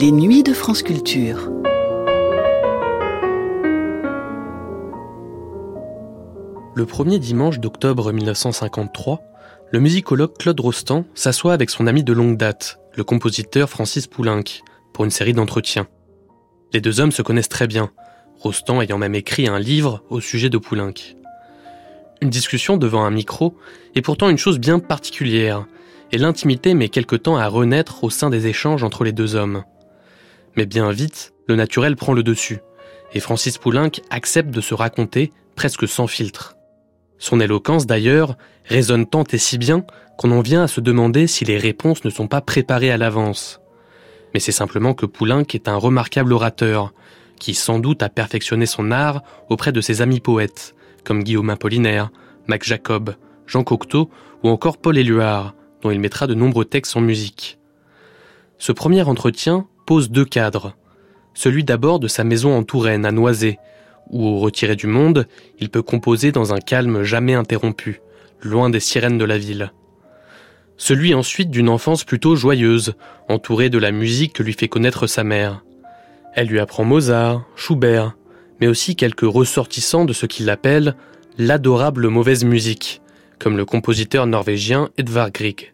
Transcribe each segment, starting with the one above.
Les nuits de France Culture. Le premier dimanche d'octobre 1953, le musicologue Claude Rostand s'assoit avec son ami de longue date, le compositeur Francis Poulenc, pour une série d'entretiens. Les deux hommes se connaissent très bien, Rostand ayant même écrit un livre au sujet de Poulenc. Une discussion devant un micro est pourtant une chose bien particulière, et l'intimité met quelque temps à renaître au sein des échanges entre les deux hommes. Mais bien vite, le naturel prend le dessus, et Francis Poulenc accepte de se raconter presque sans filtre. Son éloquence, d'ailleurs, résonne tant et si bien qu'on en vient à se demander si les réponses ne sont pas préparées à l'avance. Mais c'est simplement que Poulenc est un remarquable orateur, qui sans doute a perfectionné son art auprès de ses amis poètes, comme Guillaume Apollinaire, Mac Jacob, Jean Cocteau ou encore Paul Éluard, dont il mettra de nombreux textes en musique. Ce premier entretien pose deux cadres. Celui d'abord de sa maison en Touraine, à Noisé, où, retiré du monde, il peut composer dans un calme jamais interrompu, loin des sirènes de la ville. Celui ensuite d'une enfance plutôt joyeuse, entourée de la musique que lui fait connaître sa mère. Elle lui apprend Mozart, Schubert, mais aussi quelques ressortissants de ce qu'il appelle l'adorable mauvaise musique, comme le compositeur norvégien Edvard Grieg.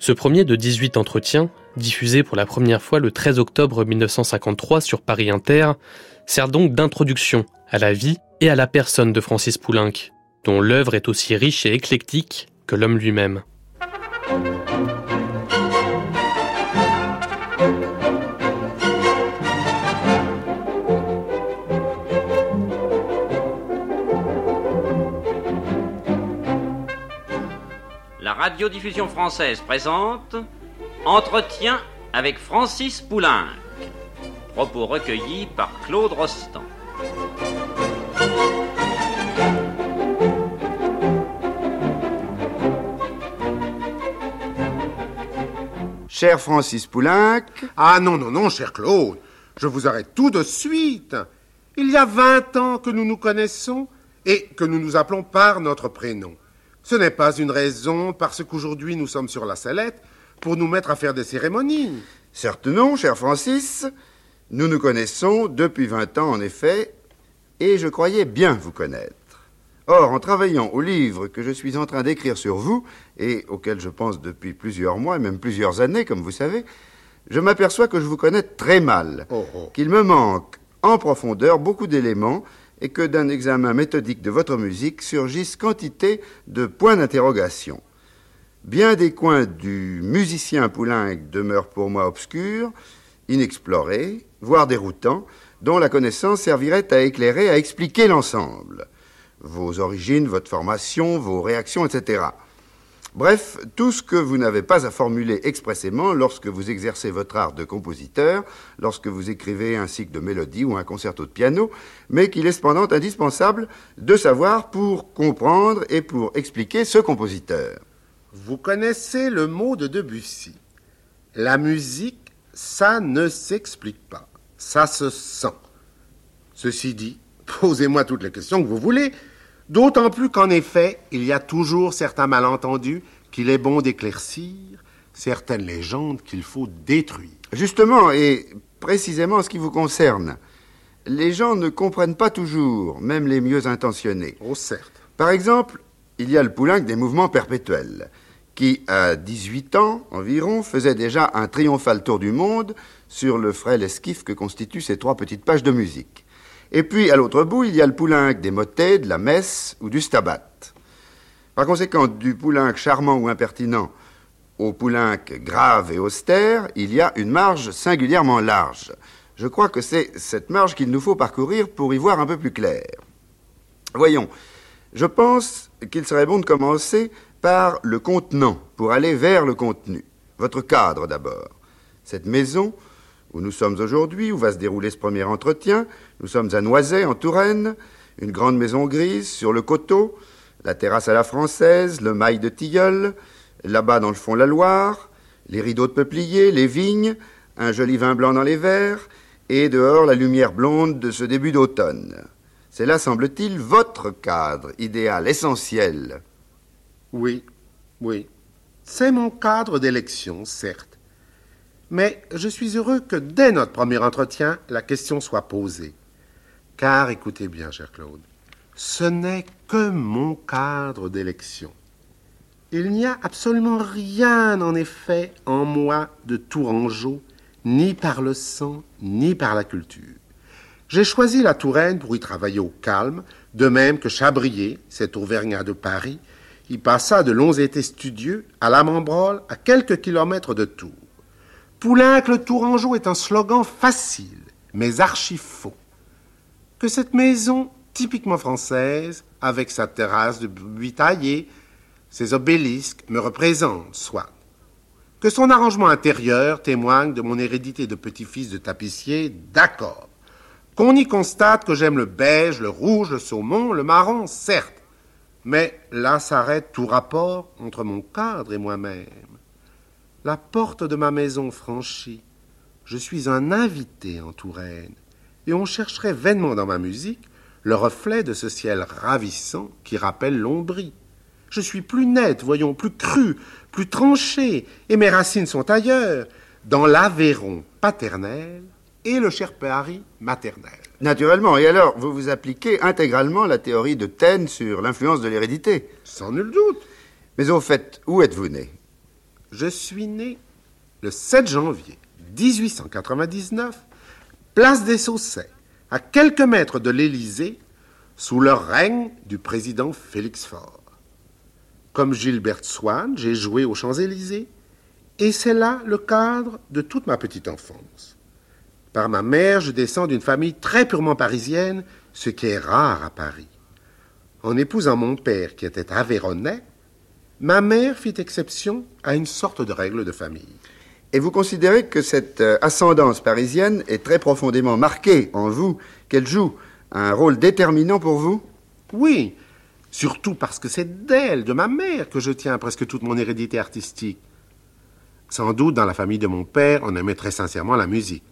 Ce premier de 18 entretiens, diffusé pour la première fois le 13 octobre 1953 sur Paris Inter, sert donc d'introduction à la vie et à la personne de Francis Poulenc, dont l'œuvre est aussi riche et éclectique que l'homme lui-même. La radiodiffusion française présente Entretien avec Francis Poulenc. Propos recueillis par Claude Rostand. Cher Francis Poulenc, Ah non, non, non, cher Claude, je vous arrête tout de suite. Il y a vingt ans que nous nous connaissons et que nous nous appelons par notre prénom. Ce n'est pas une raison parce qu'aujourd'hui nous sommes sur la sellette pour nous mettre à faire des cérémonies. certes non, cher Francis, nous nous connaissons depuis 20 ans en effet, et je croyais bien vous connaître. Or, en travaillant au livre que je suis en train d'écrire sur vous, et auquel je pense depuis plusieurs mois, et même plusieurs années, comme vous savez, je m'aperçois que je vous connais très mal, Oh, oh. qu'il me manque en profondeur beaucoup d'éléments, et que d'un examen méthodique de votre musique surgissent quantité de points d'interrogation. Bien des coins du musicien Poulenc demeurent pour moi obscurs, inexplorés, voire déroutants, dont la connaissance servirait à éclairer, à expliquer l'ensemble. Vos origines, votre formation, vos réactions, etc. Bref, tout ce que vous n'avez pas à formuler expressément lorsque vous exercez votre art de compositeur, lorsque vous écrivez un cycle de mélodie ou un concerto de piano, mais qu'il est cependant indispensable de savoir pour comprendre et pour expliquer ce compositeur. Vous connaissez le mot de Debussy. La musique, ça ne s'explique pas. Ça se sent. Ceci dit, posez-moi toutes les questions que vous voulez, d'autant plus qu'en effet, il y a toujours certains malentendus qu'il est bon d'éclaircir, certaines légendes qu'il faut détruire. Justement, et précisément en ce qui vous concerne, les gens ne comprennent pas toujours, même les mieux intentionnés. Oh, certes. Par exemple, il y a le Poulenc des mouvements perpétuels, qui, à 18 ans environ, faisait déjà un triomphal tour du monde sur le frêle esquif que constituent ces trois petites pages de musique. Et puis, à l'autre bout, il y a le Poulenc des motets, de la messe ou du stabat. Par conséquent, du Poulenc charmant ou impertinent au Poulenc grave et austère, il y a une marge singulièrement large. Je crois que c'est cette marge qu'il nous faut parcourir pour y voir un peu plus clair. Voyons, je pense qu'il serait bon de commencer par le contenant, pour aller vers le contenu. Votre cadre d'abord. Cette maison où nous sommes aujourd'hui, où va se dérouler ce premier entretien, nous sommes à Noisy, en Touraine, une grande maison grise sur le coteau, la terrasse à la française, le mail de tilleul, là-bas dans le fond la Loire, les rideaux de peuplier, les vignes, un joli vin blanc dans les verres, et dehors la lumière blonde de ce début d'automne. C'est là, semble-t-il, votre cadre idéal, essentiel. Oui, oui. C'est mon cadre d'élection, certes. Mais je suis heureux que dès notre premier entretien, la question soit posée. Car écoutez bien, cher Claude, ce n'est que mon cadre d'élection. Il n'y a absolument rien, en effet, en moi de Tourangeau, ni par le sang, ni par la culture. J'ai choisi la Touraine pour y travailler au calme, de même que Chabrier, cet Auvergnat de Paris, y passa de longs étés studieux à la Membrole, à quelques kilomètres de Tours. Poulenc le Tourangeau est un slogan facile, mais archi faux. Que cette maison typiquement française, avec sa terrasse de buis taillé, ses obélisques, me représente, soit. Que son arrangement intérieur témoigne de mon hérédité de petit-fils de tapissier, d'accord. Qu'on y constate que j'aime le beige, le rouge, le saumon, le marron, certes. Mais là s'arrête tout rapport entre mon cadre et moi-même. La porte de ma maison franchie, je suis un invité en Touraine, et on chercherait vainement dans ma musique le reflet de ce ciel ravissant qui rappelle l'ombrie. Je suis plus net, voyons, plus cru, plus tranché, et mes racines sont ailleurs, dans l'Aveyron paternel et le cher Paris maternel. Naturellement. Et alors, vous vous appliquez intégralement la théorie de Taine sur l'influence de l'hérédité Sans nul doute. Mais au fait, où êtes-vous né? Je suis né le 7 janvier 1899, place des Saussets, à quelques mètres de l'Élysée, sous le règne du président Félix Faure. Comme Gilbert Swann, j'ai joué aux Champs-Élysées, et c'est là le cadre de toute ma petite enfance. Par ma mère, je descends d'une famille très purement parisienne, ce qui est rare à Paris. En épousant mon père, qui était avéronnais, ma mère fit exception à une sorte de règle de famille. Et vous considérez que cette euh, ascendance parisienne est très profondément marquée en vous, qu'elle joue un rôle déterminant pour vous? Oui, surtout parce que c'est d'elle, de ma mère, que je tiens presque toute mon hérédité artistique. Sans doute, dans la famille de mon père, on aimait très sincèrement la musique.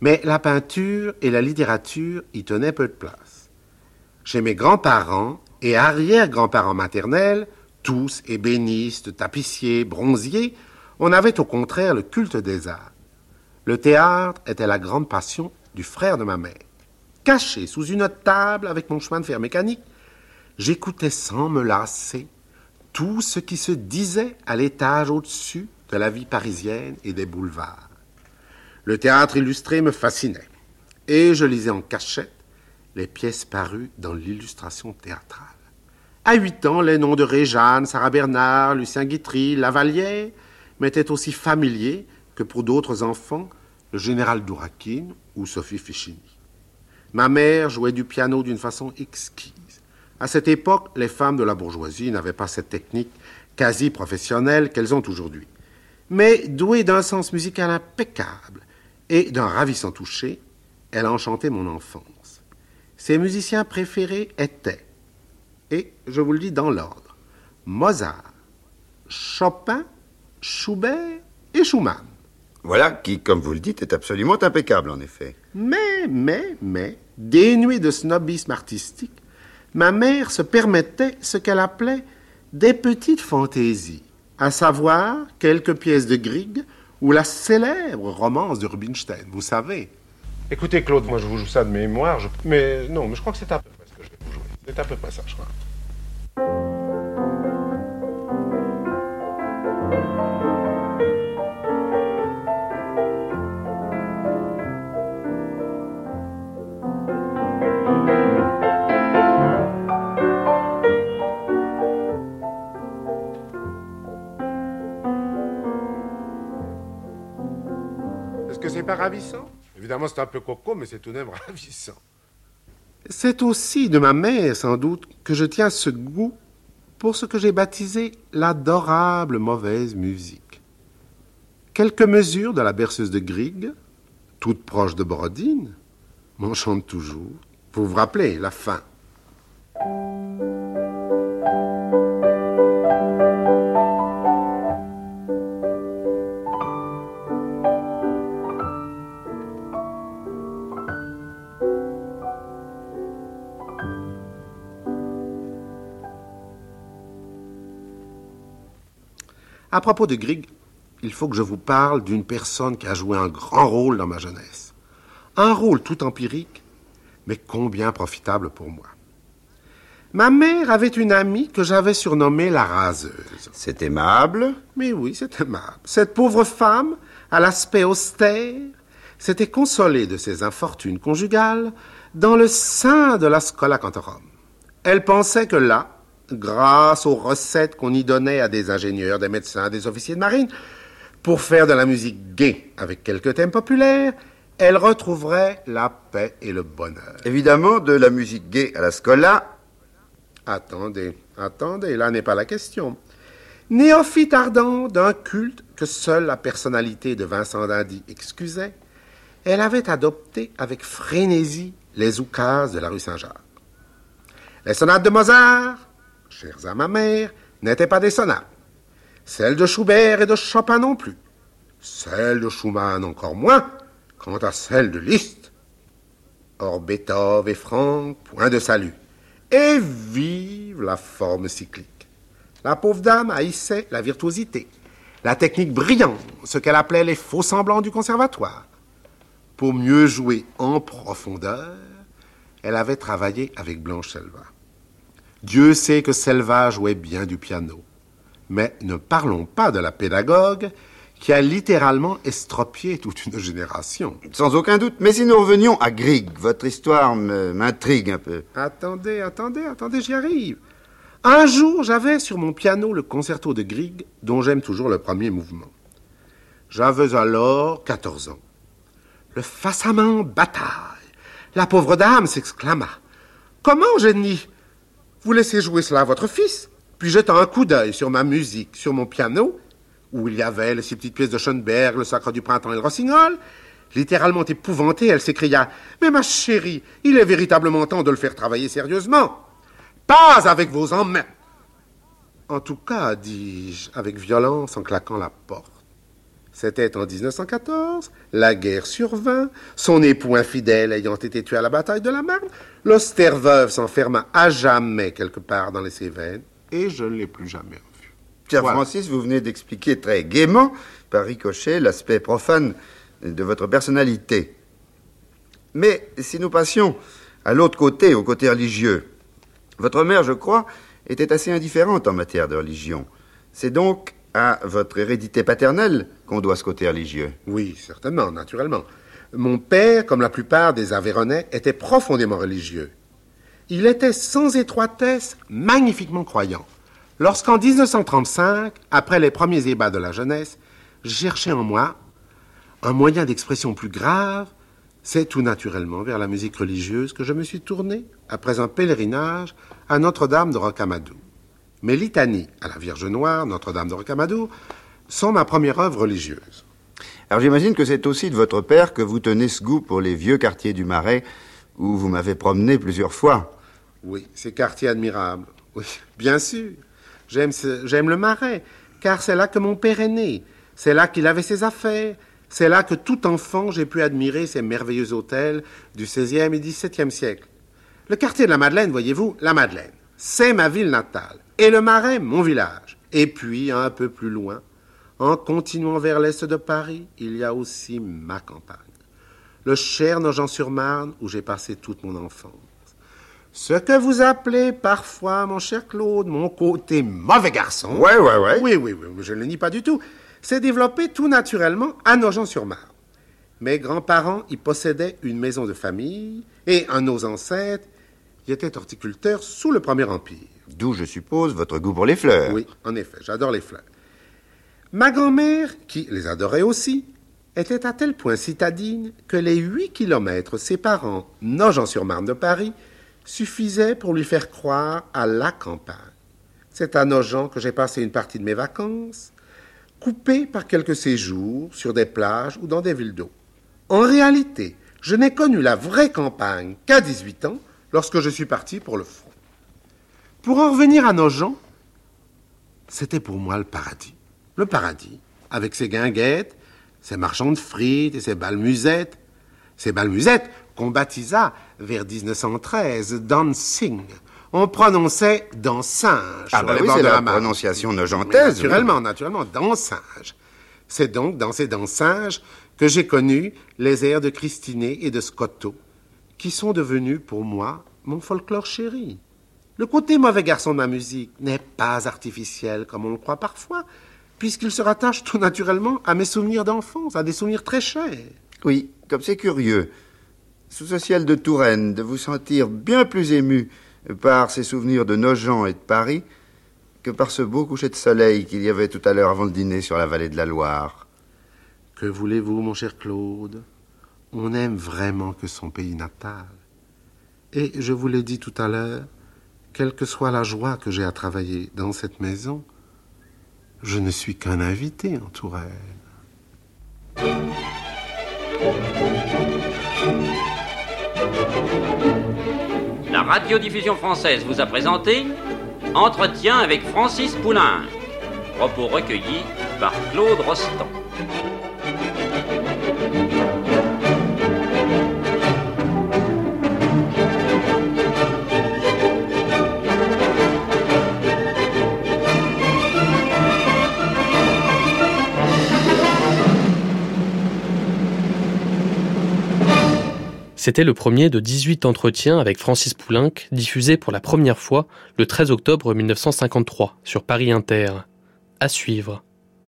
Mais la peinture et la littérature y tenaient peu de place. Chez mes grands-parents et arrière-grands-parents maternels, tous ébénistes, tapissiers, bronziers, on avait au contraire le culte des arts. Le théâtre était la grande passion du frère de ma mère. Caché sous une table avec mon chemin de fer mécanique, j'écoutais sans me lasser tout ce qui se disait à l'étage au-dessus de la vie parisienne et des boulevards. Le théâtre illustré me fascinait, et je lisais en cachette les pièces parues dans l'illustration théâtrale. À huit ans, les noms de Réjeanne, Sarah Bernard, Lucien Guitry, Lavalière m'étaient aussi familiers que pour d'autres enfants, le général Dourakine ou Sophie Fichini. Ma mère jouait du piano d'une façon exquise. À cette époque, les femmes de la bourgeoisie n'avaient pas cette technique quasi professionnelle qu'elles ont aujourd'hui. Mais douée d'un sens musical impeccable et d'un ravissant toucher, elle a enchanté mon enfance. Ses musiciens préférés étaient, et je vous le dis dans l'ordre, Mozart, Chopin, Schubert et Schumann. Voilà qui, comme vous le dites, est absolument impeccable, en effet. Mais, mais, mais, dénuée de snobisme artistique, ma mère se permettait ce qu'elle appelait des petites fantaisies, à savoir quelques pièces de Grieg ou la célèbre romance de Rubinstein, vous savez. Écoutez, Claude, moi je vous joue ça de mémoire, mais non, mais je crois que c'est à peu près ce que je vais vous jouer. C'est à peu près ça, je crois. Que c'est pas ravissant Évidemment, c'est un peu coco, mais c'est tout de même ravissant. C'est aussi de ma mère, sans doute, que je tiens ce goût pour ce que j'ai baptisé l'adorable mauvaise musique. Quelques mesures de la berceuse de Grieg, toute proche de Borodine, m'enchantent toujours. Vous vous rappelez, la fin. À propos de Grieg, il faut que je vous parle d'une personne qui a joué un grand rôle dans ma jeunesse. Un rôle tout empirique, mais combien profitable pour moi. Ma mère avait une amie que j'avais surnommée la raseuse. C'est aimable. Mais oui, c'est aimable. Cette pauvre femme, à l'aspect austère, s'était consolée de ses infortunes conjugales dans le sein de la Scola Cantorum. Elle pensait que là, grâce aux recettes qu'on y donnait à des ingénieurs, des médecins, des officiers de marine, pour faire de la musique gaie avec quelques thèmes populaires, elle retrouverait la paix et le bonheur. Évidemment, de la musique gaie à la Scola, Attendez, attendez, là n'est pas la question. Néophyte ardent d'un culte que seule la personnalité de Vincent Dindy excusait, elle avait adopté avec frénésie les oukases de la rue Saint-Jacques. Les sonates de Mozart, chères à ma mère, n'étaient pas des sonates. Celles de Schubert et de Chopin non plus. Celles de Schumann encore moins, quant à celles de Liszt. Or Beethoven et Franck, point de salut. Et vive la forme cyclique. La pauvre dame haïssait la virtuosité, la technique brillante, ce qu'elle appelait les faux semblants du conservatoire. Pour mieux jouer en profondeur, elle avait travaillé avec Blanche Selva. Dieu sait que Selva jouait bien du piano. Mais ne parlons pas de la pédagogue qui a littéralement estropié toute une génération. sans aucun doute. Mais si nous revenions à Grieg, votre histoire m'intrigue un peu. Attendez, attendez, attendez, j'y arrive. Un jour, j'avais sur mon piano le concerto de Grieg, dont j'aime toujours le premier mouvement. J'avais alors 14 ans. Le face à main bataille. La pauvre dame s'exclama. Comment, génie? Vous laissez jouer cela à votre fils Puis jetant un coup d'œil sur ma musique, sur mon piano, où il y avait les six petites pièces de Schoenberg, le Sacre du Printemps et le Rossignol, littéralement épouvantée, elle s'écria Mais ma chérie, il est véritablement temps de le faire travailler sérieusement. Pas avec vos emmets. En tout cas, dis-je, avec violence en claquant la porte. C'était en 1914, la guerre survint, son époux infidèle ayant été tué à la bataille de la Marne, l'austère veuve s'enferma à jamais quelque part dans les Cévennes, et je ne l'ai plus jamais revue. Voilà. Francis, vous venez d'expliquer très gaiement, par ricochet, l'aspect profane de votre personnalité. Mais si nous passions à l'autre côté, au côté religieux, votre mère, je crois, était assez indifférente en matière de religion. C'est donc à votre hérédité paternelle qu'on doit ce côté religieux. Oui, certainement, naturellement. Mon père, comme la plupart des Aveyronais, était profondément religieux. Il était sans étroitesse magnifiquement croyant. Lorsqu'en 1935, après les premiers ébats de la jeunesse, je cherchais en moi un moyen d'expression plus grave, c'est tout naturellement vers la musique religieuse que je me suis tourné après un pèlerinage à Notre-Dame de Rocamadour. Mes litanies à la Vierge Noire, Notre-Dame de Rocamadour, sont ma première œuvre religieuse. Alors j'imagine que c'est aussi de votre père que vous tenez ce goût pour les vieux quartiers du Marais, où vous m'avez promené plusieurs fois. Oui, ces quartiers admirables. Oui, bien sûr. J'aime j'aime le Marais, car c'est là que mon père est né. C'est là qu'il avait ses affaires. C'est là que tout enfant j'ai pu admirer ces merveilleux hôtels du XVIe et XVIIe siècle. Le quartier de la Madeleine, voyez-vous, la Madeleine, c'est ma ville natale. Et le Marais, mon village. Et puis, un peu plus loin, en continuant vers l'est de Paris, il y a aussi ma campagne. Le cher Nogent-sur-Marne, où j'ai passé toute mon enfance. Ce que vous appelez parfois, mon cher Claude, mon côté mauvais garçon. Ouais, ouais, ouais. Oui, oui, oui, je ne le nie pas du tout. s'est développé tout naturellement à Nogent-sur-Marne. Mes grands-parents y possédaient une maison de famille et un de nos ancêtres y était horticulteur sous le Premier Empire. D'où, je suppose, votre goût pour les fleurs. Oui, en effet, j'adore les fleurs. Ma grand-mère, qui les adorait aussi, était à tel point citadine que les huit kilomètres séparant Nogent-sur-Marne de Paris suffisaient pour lui faire croire à la campagne. C'est à Nogent que j'ai passé une partie de mes vacances, coupées par quelques séjours sur des plages ou dans des villes d'eau. En réalité, je n'ai connu la vraie campagne qu'à 18 ans, lorsque je suis parti pour le front. Pour en revenir à Nogent, c'était pour moi le paradis. Le paradis, avec ses guinguettes, ses marchands de frites et ses balmusettes. Ces balmusettes qu'on baptisa vers 1913 dancing. On prononçait dansinge Ah bah oui, c'est la la prononciation nogentaise. naturellement, naturellement, dansinge. C'est donc dans ces dansages que j'ai connu les airs de Christinet et de Scotto, qui sont devenus pour moi mon folklore chéri. Le côté mauvais garçon de ma musique n'est pas artificiel comme on le croit parfois, puisqu'il se rattache tout naturellement à mes souvenirs d'enfance, à des souvenirs très chers. Oui, comme c'est curieux, sous ce ciel de Touraine, de vous sentir bien plus ému par ces souvenirs de Nogent et de Paris que par ce beau coucher de soleil qu'il y avait tout à l'heure avant le dîner sur la vallée de la Loire. Que voulez-vous, mon cher Claude? On n'aime vraiment que son pays natal. Et je vous l'ai dit tout à l'heure, quelle que soit la joie que j'ai à travailler dans cette maison, je ne suis qu'un invité en Touraine. La radiodiffusion française vous a présenté Entretien avec Francis Poulain. Propos recueillis par Claude Rostand. C'était le premier de 18 entretiens avec Francis Poulenc, diffusé pour la première fois le 13 octobre 1953 sur Paris Inter. À suivre.